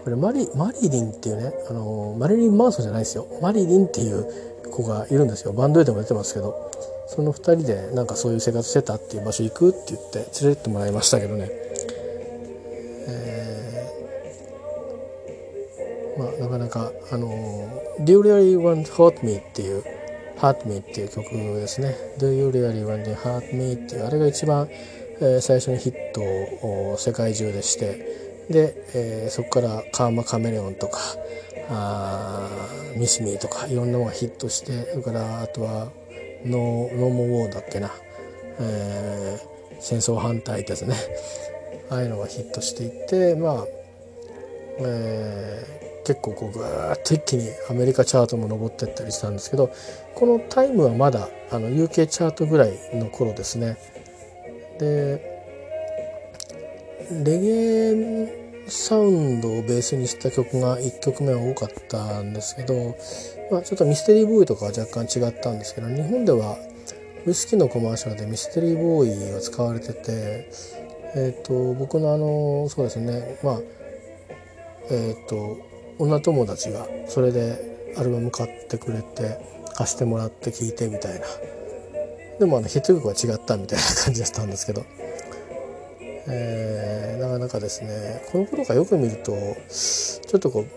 これマリマリリンっていうねあのマリリン・マンソンじゃないですよ。マリリンっていう子がいるんですよ。バンドエイでも出てますけど。その2人でなんかそういう生活してたっていう場所行くって言って連れてってもらいましたけどね、えー、まあなかなかあの「Do You Really Want to Hurt Me」っていう「Hurt Me」っていう曲ですね「Do You Really Want to Hurt Me」っていうあれが一番、えー、最初にヒットを世界中でしてで、えー、そこからカーマカメレオンとかあミスミーとかいろんなのがヒットしてそれからあとはノーノーモウォーだっけな、えー、戦争反対ですね。ああいうのがヒットしていってまあ、えー、結構こうぐーっと一気にアメリカチャートも上ってったりしたんですけどこのタイムはまだあの UK チャートぐらいの頃ですね。でレゲエサウンドをベースにした曲が1曲目は多かったんですけど、まあ、ちょっとミステリーボーイとかは若干違ったんですけど日本ではウイスキーのコマーシャルでミステリーボーイが使われてて、えーと、僕のあのそうですねまあえっ、ー、と女友達がそれでアルバム買ってくれて貸してもらって聴いてみたいなでもあのヒット曲は違ったみたいな感じだったんですけどえー、なかなかですねこの頃からよく見るとちょっとこう、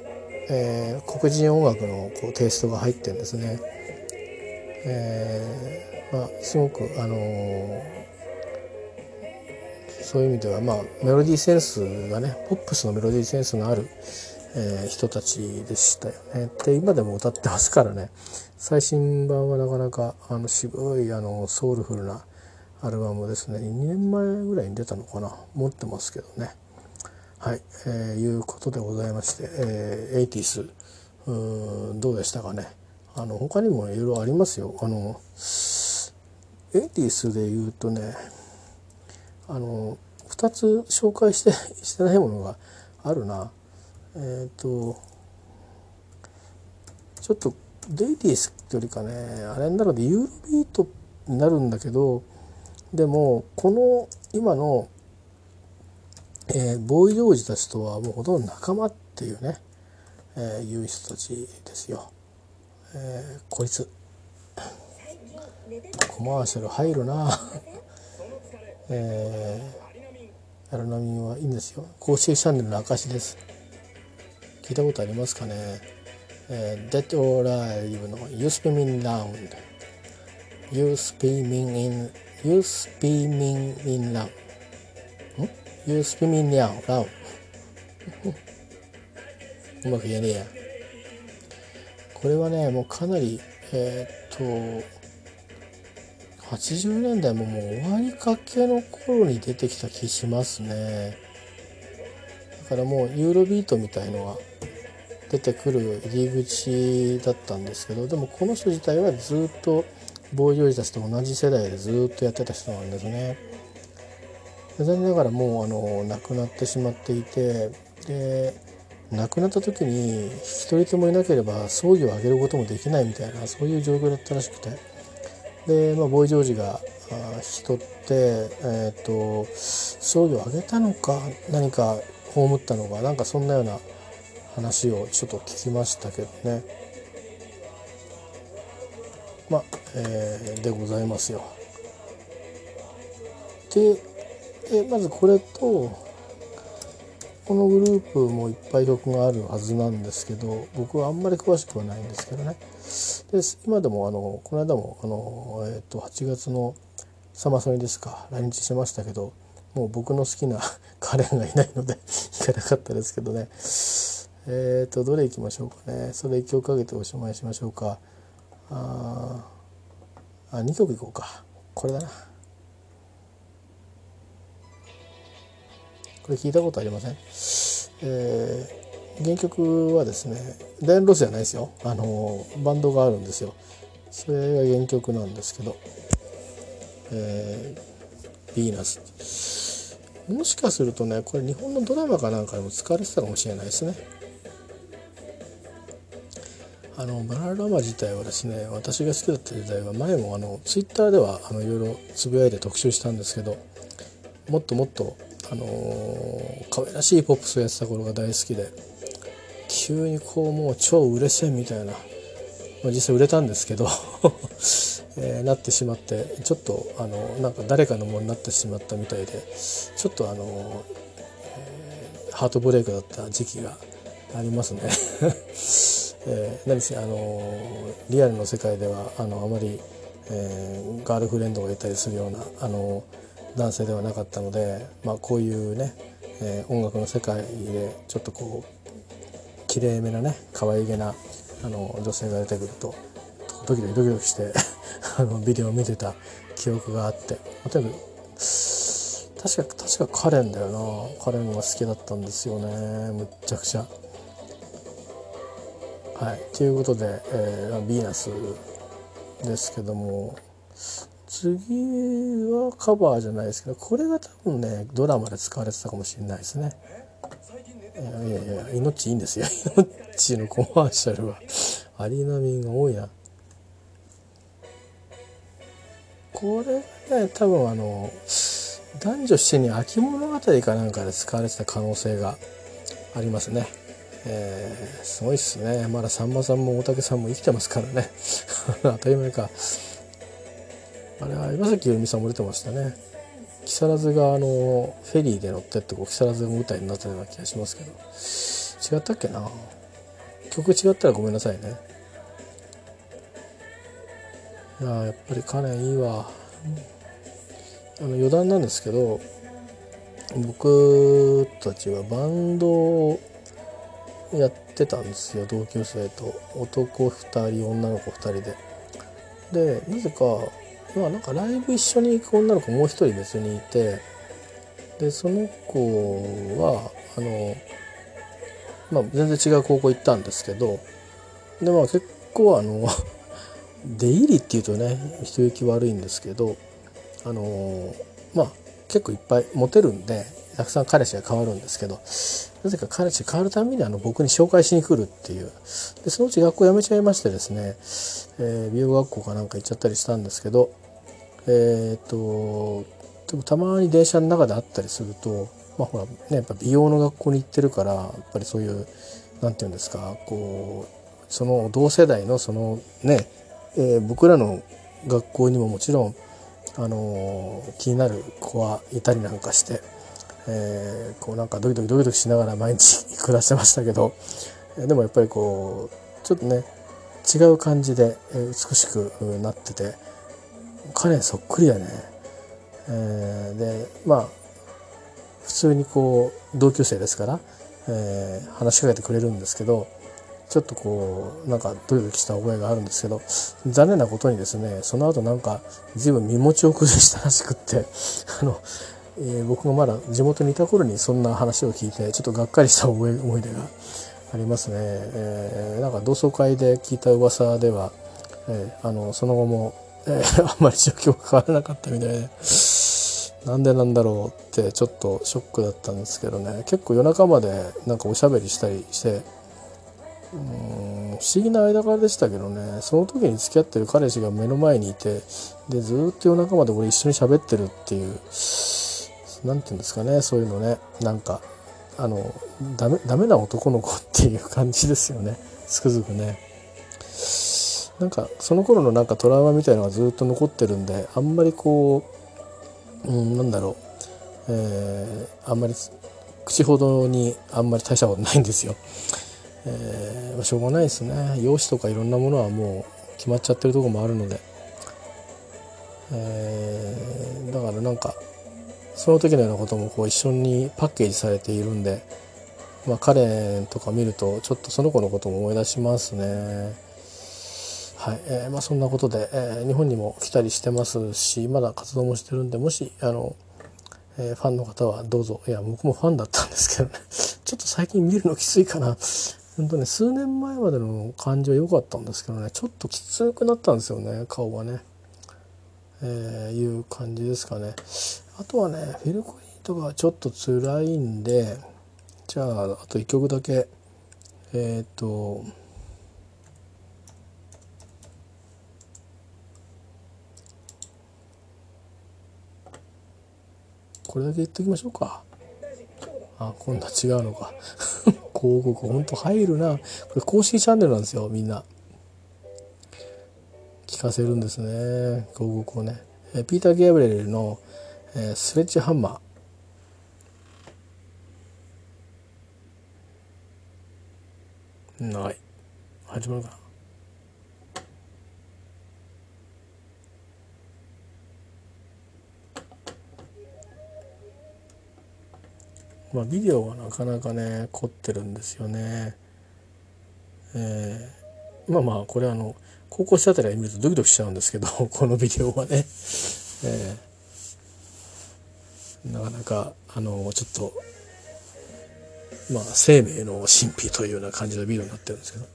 えー、黒人音楽のこうテイストが入ってんですね。えー、まあ、すごく、あのー、そういう意味では、まあ、メロディーセンスがねポップスのメロディーセンスのある、えー、人たちでしたよね。で今でも歌ってますからね。最新版はなかなかあの渋いあのソウルフルなアルバムですね。2年前ぐらいに出たのかな。持ってますけどね。はい、えー、いうことでございまして、えー、エイティス。うんどうでしたかね。あの他にもいろいろありますよ。あのエイティスで言うとねあの2つ紹介してしてないものがあるな。えっ、ー、とちょっとデイティスよりかねあれになるのでユーロビートになるんだけどでもこの今の、えー、ボーイ・ジョージたちとはもうほとんど仲間っていうね、えー、いう人たちですよ。えー、こいつ。コマーシャル入るな。えー、アルナミンはいいんですよ。公式チャンネルの証です。聞いたことありますかね？えー、Dead or Alive の You Spinning Round You Spinning in You Spinning in Round You Spinning Round うまく言えねえや。これはねもうかなりえー、っと80年代ももう終わりかけの頃に出てきた気しますね。だからもうユーロビートみたいのが出てくる入り口だったんですけどでもこの人自体はずっとボーイ・ジョージたちと同じ世代でずっとやってた人なんですね。残念ながらもうあの亡くなってしまっていてで亡くなった時に一人ともいなければ葬儀を挙げることもできないみたいなそういう状況だったらしくて。で、まあ、ボーイ・ジョージが引き取って、えーと、葬儀を挙げたのか何か葬ったのかなんかそんなような話をちょっと聞きましたけどね。まあ、えー、でございますよ。ででまずこれとこのグループもいっぱい曲があるはずなんですけど僕はあんまり詳しくはないんですけどね。で今でもあのこの間もあの、えー、と8月のサマソニですか来日しましたけどもう僕の好きなカレンがいないので 行かなかったですけどね。えっ、とどれ行きましょうかね。それ1曲かけておしまいしましょうか。ああ2曲いこうか。これだな。これ聞いたことありません、えー、原曲はですねダイアンロスじゃないですよ。あのバンドがあるんですよ。それが原曲なんですけど「えー、ヴィーナス」もしかするとねこれ日本のドラマかなんかでも使われてたかもしれないですね。あのバナナラマ自体はですね私が好きだった時代は前もあのツイッターではあのいろいろつぶやいて特集したんですけどもっともっとあのー、可愛らしいポップスをやってた頃が大好きで急にこうもう超売れ線みたいな、まあ、実際売れたんですけど えー、なってしまってちょっとあのなんか誰かのものになってしまったみたいでちょっとあの、えー、ハートブレイクだった時期がありますね。えー、何せあのリアルの世界ではあのあまり、えー、ガールフレンドがいたりするようなあの男性ではなかったので、まあ、こういうね、えー、音楽の世界でちょっとこうきれいめなね可愛げなあの女性が出てくるとドキドキドキドキして あのビデオを見てた記憶があってとにかく確か確かカレンだよなカレンが好きだったんですよねむっちゃくちゃ。はい。ということで、えー、ヴィーナスですけども次はカバーじゃないですけどこれが多分ねドラマで使われてたかもしれないですね。いやいやいや命いいんですよ。命のコマーシャルは。アリーナミンが多いな。これね多分あの男女7人秋物語かなんかで使われてた可能性がありますね。えー、すごいっすね。まださんまさんも大竹さんも生きてますからね。当たり前か。あれは岩崎由美さんも出てましたね。木更津があのフェリーで乗ってってこう木更津が舞台になったような気がしますけど。違ったっけな。曲違ったらごめんなさいね。いややっぱりカレンいいわ。あの余談なんですけど僕たちはバンドをやってたんですよ同級生と。男2人女の子2人で。でなぜかまあなんかライブ一緒に行く女の子もう一人別にいてでその子はあのまあ全然違う高校行ったんですけどでまあ結構あの 出入りっていうとね人行き悪いんですけどあのまあ結構いっぱいモテるんでたくさん彼氏が変わるんですけどなぜか彼氏変わるためにあの僕に紹介しに来るっていう。でそのうち学校辞めちゃいましてですね、えー、美容学校かなんか行っちゃったりしたんですけどえっ、とでもたまに電車の中で会ったりするとまあほらねやっぱ美容の学校に行ってるからやっぱりそういう何て言うんですかこうその同世代のそのね、えー、僕らの学校にももちろんあの、気になる子はいたりなんかして、えー、こうなんかドキドキドキドキしながら毎日暮らしてましたけどでもやっぱりこうちょっとね違う感じで美しくなってて彼そっくりだね。えー、でまあ普通にこう同級生ですから、えー、話しかけてくれるんですけどちょっとこうなんかドキドキした覚えがあるんですけど残念なことにですねその後なんか随分身持ちを崩したらしくって あの、えー、僕がまだ地元にいた頃にそんな話を聞いてちょっとがっかりした思い思い出がありますね。えー、なんか同窓会で聞いた噂では、えー、あのその後も、えー、あんまり状況が変わらなかったみたいで。なんでなんだろうってちょっとショックだったんですけどね結構夜中までなんかおしゃべりしたりしてうん不思議な間柄でしたけどねその時に付き合ってる彼氏が目の前にいてでずっと夜中まで俺一緒に喋ってるっていう何て言うんですかねそういうのね。なんかあのダメダメな男の子っていう感じですよね。つくづくね。なんかその頃のなんかトラウマみたいのがずっと残ってるんであんまりこう、うん、なんだろう、えー、あんまり口ほどにあんまり大したことないんですよ。えーま、しょうがないですね。容姿とかいろんなものはもう決まっちゃってるとこもあるので、えー、だからなんかその時のようなこともこう一緒にパッケージされているんで、まあ、彼とか見るとちょっとその子のことも思い出しますね。はい。えーまあ、そんなことで、えー、日本にも来たりしてますしまだ活動もしてるんでもしあの、えー、ファンの方はどうぞ。いや僕もファンだったんですけどね。ちょっと最近見るのきついかな。本当ね数年前までの感じは良かったんですけどね。ちょっときつくなったんですよね顔がね、え、いう感じですかね。あとはねフィル・コリンとかはちょっと辛いんでじゃああと1曲だけ。えっ、ー、とこれだけ言っときましょうか。あ今度は違うのか。広告ほんと入るな。これ公式チャンネルなんですよみんな。聞かせるんですね広告をね。えピーター・ゲーブレルの、えー、スレッジハンマー。ない。始まるかな。まあ、ビデオはなかなかね凝ってるんですよね。えー、まあまあこれあの高校生あたりは見るとドキドキしちゃうんですけど このビデオはね、えー、なかなかあのちょっとまあ生命の神秘というような感じのビデオになってるんですけど。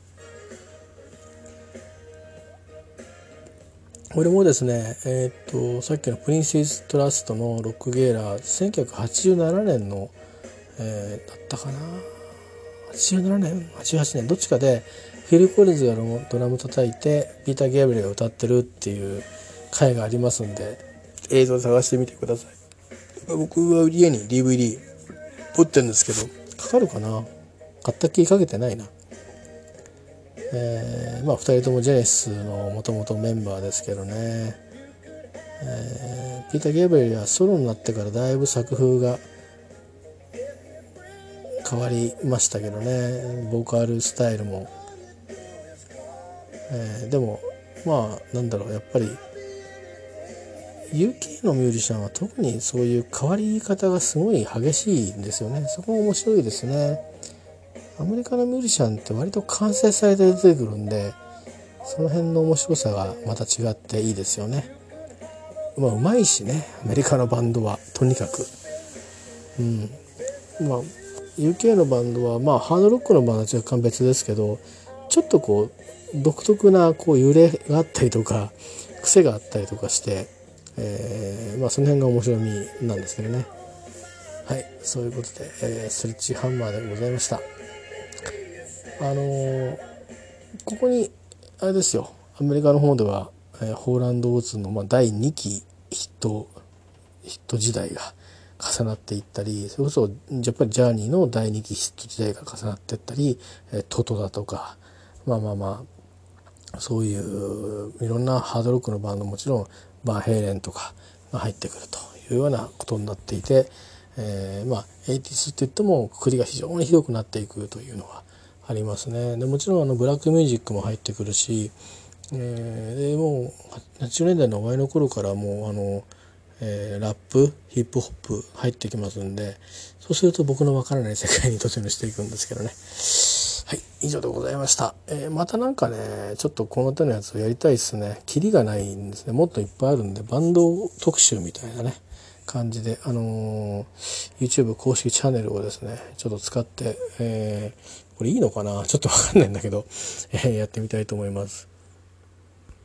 これもですね、えっ、と、さっきのプリンセストラストのロックゲーラー、1987年のえー、だったかな？87年？88年？どっちかでフィル・コリンズがドラム叩いてピーター・ゲーブリが歌ってるっていう回がありますんで映像探してみてください。僕は家に DVD 持ってるんですけどかかるかな？買った気かけてないな。えー、まあ2人ともジェネシスのもともとメンバーですけどね、えー、ピーター・ゲーブリはソロになってからだいぶ作風が変わりましたけどね。ボーカルスタイルも、えー、でもまあなんだろうやっぱり UK のミュージシャンは特にそういう変わり方がすごい激しいんですよね。そこが面白いですね。アメリカのミュージシャンって割と完成されて出てくるんでその辺の面白さがまた違っていいですよね。まあうまいしねアメリカのバンドはとにかく。うん。まあ UK のバンドはまあハードロックのバンドは若干別ですけどちょっとこう独特なこう揺れがあったりとか癖があったりとかして、えー、まあ、その辺が面白みなんですけどね。はいそういうことで、えー、スレッチハンマーでございました。あのー、ここにあれですよ。アメリカの方では、え、ホーランド・オーツの、まあ、第2期ヒットヒット時代が重なっていったりそれこそやっぱりジャーニーの第2期ヒット時代が重なっていったり、えー、トトだとかまあまあまあそういういろんなハードロックのバンドもちろんバーヘイレンとかが入ってくるというようなことになっていて、えー、まあエイティスって言ってもくくりが非常にひどくなっていくというのはありますね。でもちろんあのブラックミュージックも入ってくるし、えー、でもう80年代の終わりの頃からもうあの、えー、ラップヒップホップ入ってきますんでそうすると僕のわからない世界に突入していくんですけどね。はい、以上でございました。えー、またなんかね、ちょっとこの手のやつをやりたいですね。キリがないんですね。もっといっぱいあるんで、バンド特集みたいなね。感じで、あのー、YouTube 公式チャンネルをですね、ちょっと使って、えー、これいいのかな？ちょっとわかんないんだけど、え、やってみたいと思います。